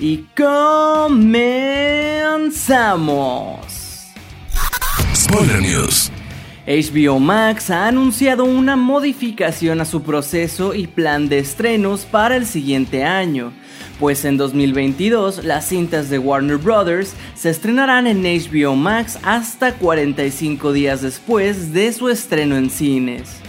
y comenzamos. Spoiler News. HBO Max ha anunciado una modificación a su proceso y plan de estrenos para el siguiente año, pues en 2022 las cintas de Warner Bros. se estrenarán en HBO Max hasta 45 días después de su estreno en cines.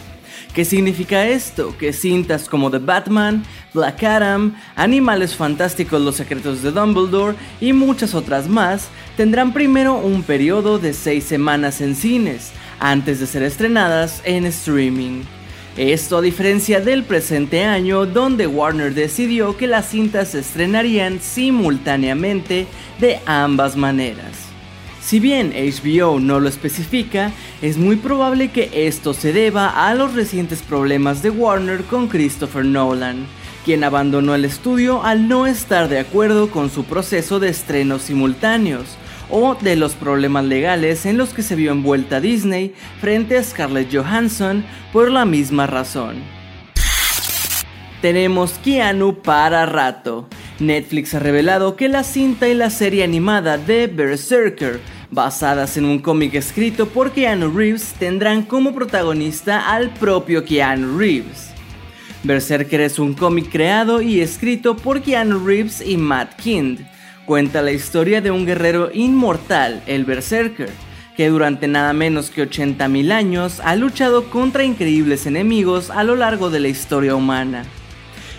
¿Qué significa esto? Que cintas como The Batman, Black Adam, Animales Fantásticos Los Secretos de Dumbledore y muchas otras más tendrán primero un periodo de 6 semanas en cines, antes de ser estrenadas en streaming. Esto a diferencia del presente año donde Warner decidió que las cintas se estrenarían simultáneamente de ambas maneras. Si bien HBO no lo especifica, es muy probable que esto se deba a los recientes problemas de Warner con Christopher Nolan, quien abandonó el estudio al no estar de acuerdo con su proceso de estrenos simultáneos, o de los problemas legales en los que se vio envuelta Disney frente a Scarlett Johansson por la misma razón. Tenemos Keanu para rato. Netflix ha revelado que la cinta y la serie animada de Berserker basadas en un cómic escrito por Keanu Reeves, tendrán como protagonista al propio Keanu Reeves. Berserker es un cómic creado y escrito por Keanu Reeves y Matt Kind. Cuenta la historia de un guerrero inmortal, el Berserker, que durante nada menos que 80.000 años ha luchado contra increíbles enemigos a lo largo de la historia humana.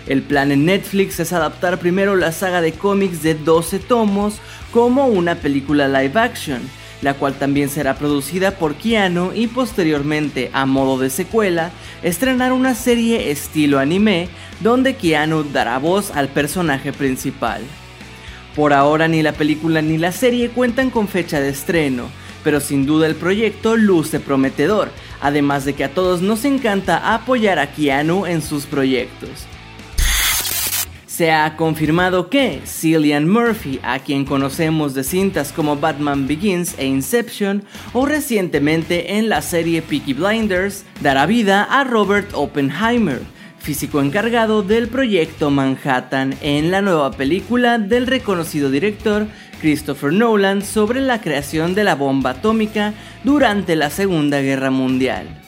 El plan en Netflix es adaptar primero la saga de cómics de 12 tomos como una película live action, la cual también será producida por Keanu y posteriormente, a modo de secuela, estrenar una serie estilo anime donde Keanu dará voz al personaje principal. Por ahora ni la película ni la serie cuentan con fecha de estreno, pero sin duda el proyecto luce prometedor, además de que a todos nos encanta apoyar a Keanu en sus proyectos. Se ha confirmado que Cillian Murphy, a quien conocemos de cintas como Batman Begins e Inception, o recientemente en la serie Peaky Blinders, dará vida a Robert Oppenheimer, físico encargado del proyecto Manhattan en la nueva película del reconocido director Christopher Nolan sobre la creación de la bomba atómica durante la Segunda Guerra Mundial.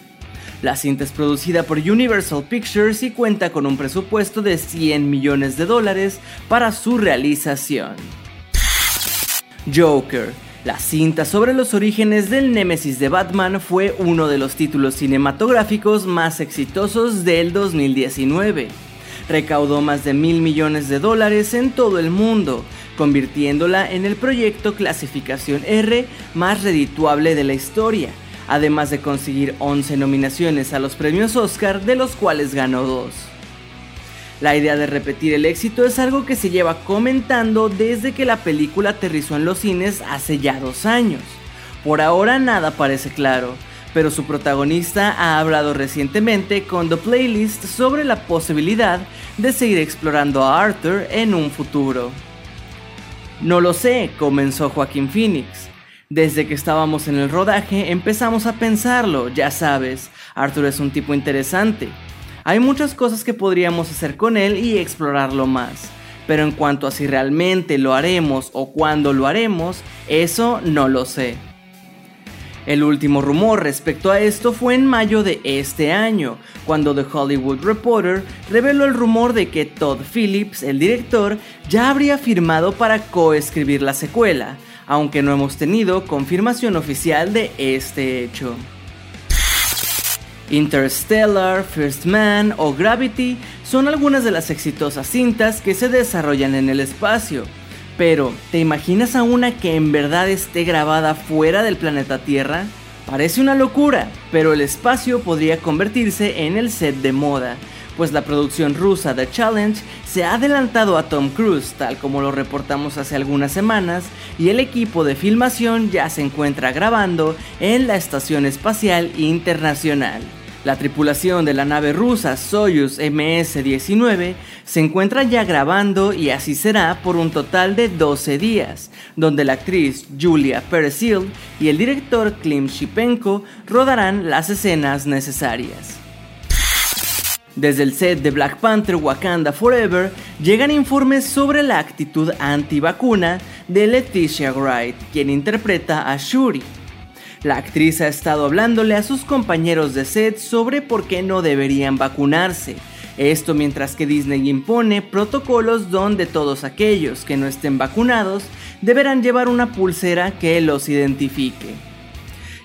La cinta es producida por Universal Pictures y cuenta con un presupuesto de 100 millones de dólares para su realización. Joker. La cinta sobre los orígenes del Némesis de Batman fue uno de los títulos cinematográficos más exitosos del 2019. Recaudó más de mil millones de dólares en todo el mundo, convirtiéndola en el proyecto clasificación R más redituable de la historia además de conseguir 11 nominaciones a los premios Oscar, de los cuales ganó 2. La idea de repetir el éxito es algo que se lleva comentando desde que la película aterrizó en los cines hace ya dos años. Por ahora nada parece claro, pero su protagonista ha hablado recientemente con The Playlist sobre la posibilidad de seguir explorando a Arthur en un futuro. No lo sé, comenzó Joaquín Phoenix. Desde que estábamos en el rodaje empezamos a pensarlo, ya sabes, Arthur es un tipo interesante. Hay muchas cosas que podríamos hacer con él y explorarlo más, pero en cuanto a si realmente lo haremos o cuándo lo haremos, eso no lo sé. El último rumor respecto a esto fue en mayo de este año, cuando The Hollywood Reporter reveló el rumor de que Todd Phillips, el director, ya habría firmado para coescribir la secuela, aunque no hemos tenido confirmación oficial de este hecho. Interstellar, First Man o Gravity son algunas de las exitosas cintas que se desarrollan en el espacio. Pero, ¿te imaginas a una que en verdad esté grabada fuera del planeta Tierra? Parece una locura, pero el espacio podría convertirse en el set de moda, pues la producción rusa The Challenge se ha adelantado a Tom Cruise, tal como lo reportamos hace algunas semanas, y el equipo de filmación ya se encuentra grabando en la Estación Espacial Internacional. La tripulación de la nave rusa Soyuz MS-19 se encuentra ya grabando y así será por un total de 12 días, donde la actriz Julia Perezil y el director Klim Shipenko rodarán las escenas necesarias. Desde el set de Black Panther Wakanda Forever llegan informes sobre la actitud anti-vacuna de Leticia Wright, quien interpreta a Shuri. La actriz ha estado hablándole a sus compañeros de set sobre por qué no deberían vacunarse. Esto mientras que Disney impone protocolos donde todos aquellos que no estén vacunados deberán llevar una pulsera que los identifique.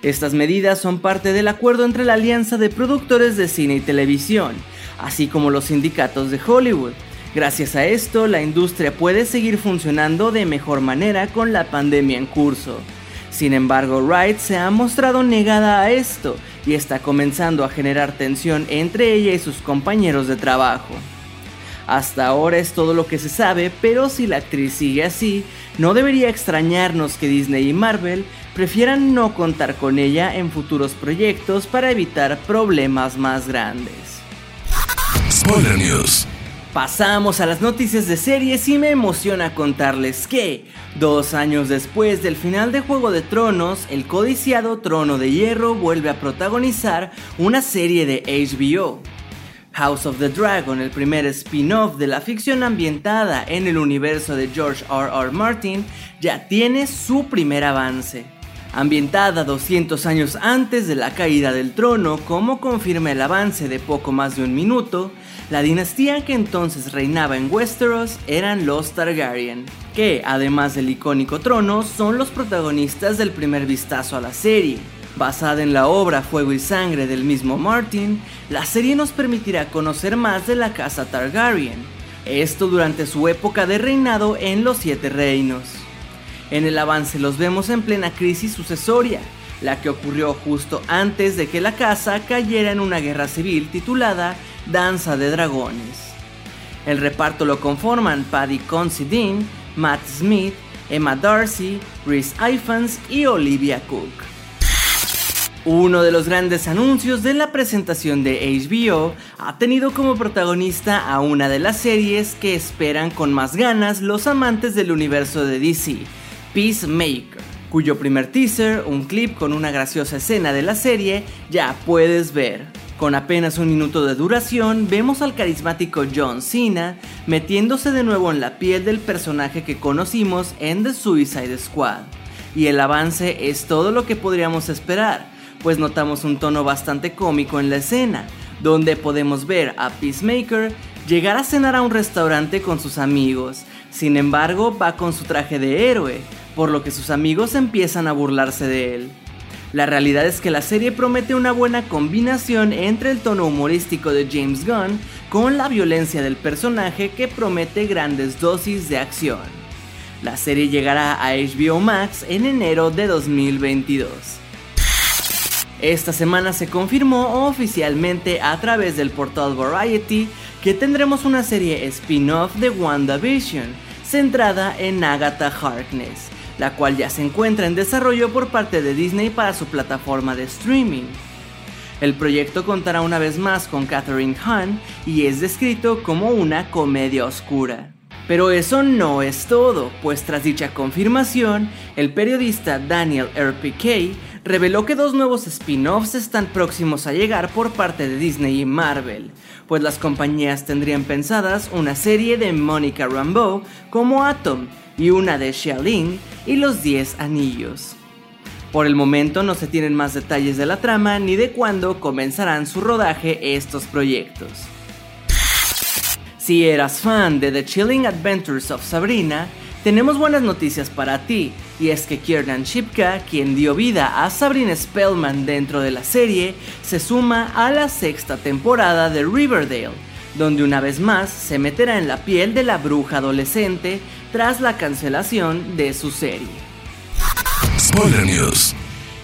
Estas medidas son parte del acuerdo entre la Alianza de Productores de Cine y Televisión, así como los sindicatos de Hollywood. Gracias a esto, la industria puede seguir funcionando de mejor manera con la pandemia en curso. Sin embargo, Wright se ha mostrado negada a esto y está comenzando a generar tensión entre ella y sus compañeros de trabajo. Hasta ahora es todo lo que se sabe, pero si la actriz sigue así, no debería extrañarnos que Disney y Marvel prefieran no contar con ella en futuros proyectos para evitar problemas más grandes. News. Pasamos a las noticias de series y me emociona contarles que, dos años después del final de Juego de Tronos, el codiciado Trono de Hierro vuelve a protagonizar una serie de HBO. House of the Dragon, el primer spin-off de la ficción ambientada en el universo de George R. R. Martin, ya tiene su primer avance. Ambientada 200 años antes de la caída del trono, como confirma el avance de poco más de un minuto, la dinastía que entonces reinaba en Westeros eran los Targaryen, que además del icónico trono son los protagonistas del primer vistazo a la serie. Basada en la obra Fuego y Sangre del mismo Martin, la serie nos permitirá conocer más de la casa Targaryen, esto durante su época de reinado en los Siete Reinos. En el avance los vemos en plena crisis sucesoria, la que ocurrió justo antes de que la casa cayera en una guerra civil titulada Danza de Dragones. El reparto lo conforman Paddy Considine, Matt Smith, Emma Darcy, Rhys Ifans y Olivia Cook. Uno de los grandes anuncios de la presentación de HBO ha tenido como protagonista a una de las series que esperan con más ganas los amantes del universo de DC, Peacemaker, cuyo primer teaser, un clip con una graciosa escena de la serie, ya puedes ver. Con apenas un minuto de duración, vemos al carismático John Cena metiéndose de nuevo en la piel del personaje que conocimos en The Suicide Squad. Y el avance es todo lo que podríamos esperar, pues notamos un tono bastante cómico en la escena, donde podemos ver a Peacemaker llegar a cenar a un restaurante con sus amigos. Sin embargo, va con su traje de héroe, por lo que sus amigos empiezan a burlarse de él. La realidad es que la serie promete una buena combinación entre el tono humorístico de James Gunn con la violencia del personaje que promete grandes dosis de acción. La serie llegará a HBO Max en enero de 2022. Esta semana se confirmó oficialmente a través del portal Variety que tendremos una serie spin-off de WandaVision, centrada en Agatha Harkness, la cual ya se encuentra en desarrollo por parte de Disney para su plataforma de streaming. El proyecto contará una vez más con Catherine Hahn y es descrito como una comedia oscura. Pero eso no es todo, pues tras dicha confirmación, el periodista Daniel R.P.K. reveló que dos nuevos spin-offs están próximos a llegar por parte de Disney y Marvel, pues las compañías tendrían pensadas una serie de Monica Rambeau como Atom y una de Xialing y los 10 anillos. Por el momento no se tienen más detalles de la trama ni de cuándo comenzarán su rodaje estos proyectos. Si eras fan de The Chilling Adventures of Sabrina, tenemos buenas noticias para ti, y es que Kiernan Shipka, quien dio vida a Sabrina Spellman dentro de la serie, se suma a la sexta temporada de Riverdale, donde una vez más se meterá en la piel de la bruja adolescente tras la cancelación de su serie. Spoiler News.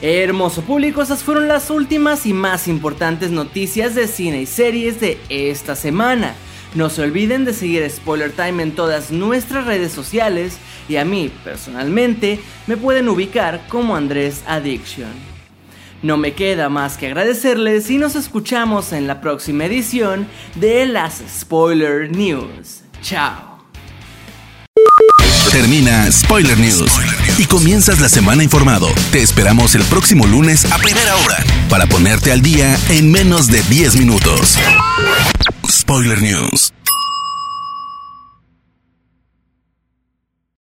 Hermoso público, esas fueron las últimas y más importantes noticias de cine y series de esta semana. No se olviden de seguir Spoiler Time en todas nuestras redes sociales y a mí, personalmente, me pueden ubicar como Andrés Addiction. No me queda más que agradecerles y nos escuchamos en la próxima edición de las Spoiler News. Chao. Termina Spoiler News y comienzas la semana informado. Te esperamos el próximo lunes a primera hora para ponerte al día en menos de 10 minutos. Spoiler News.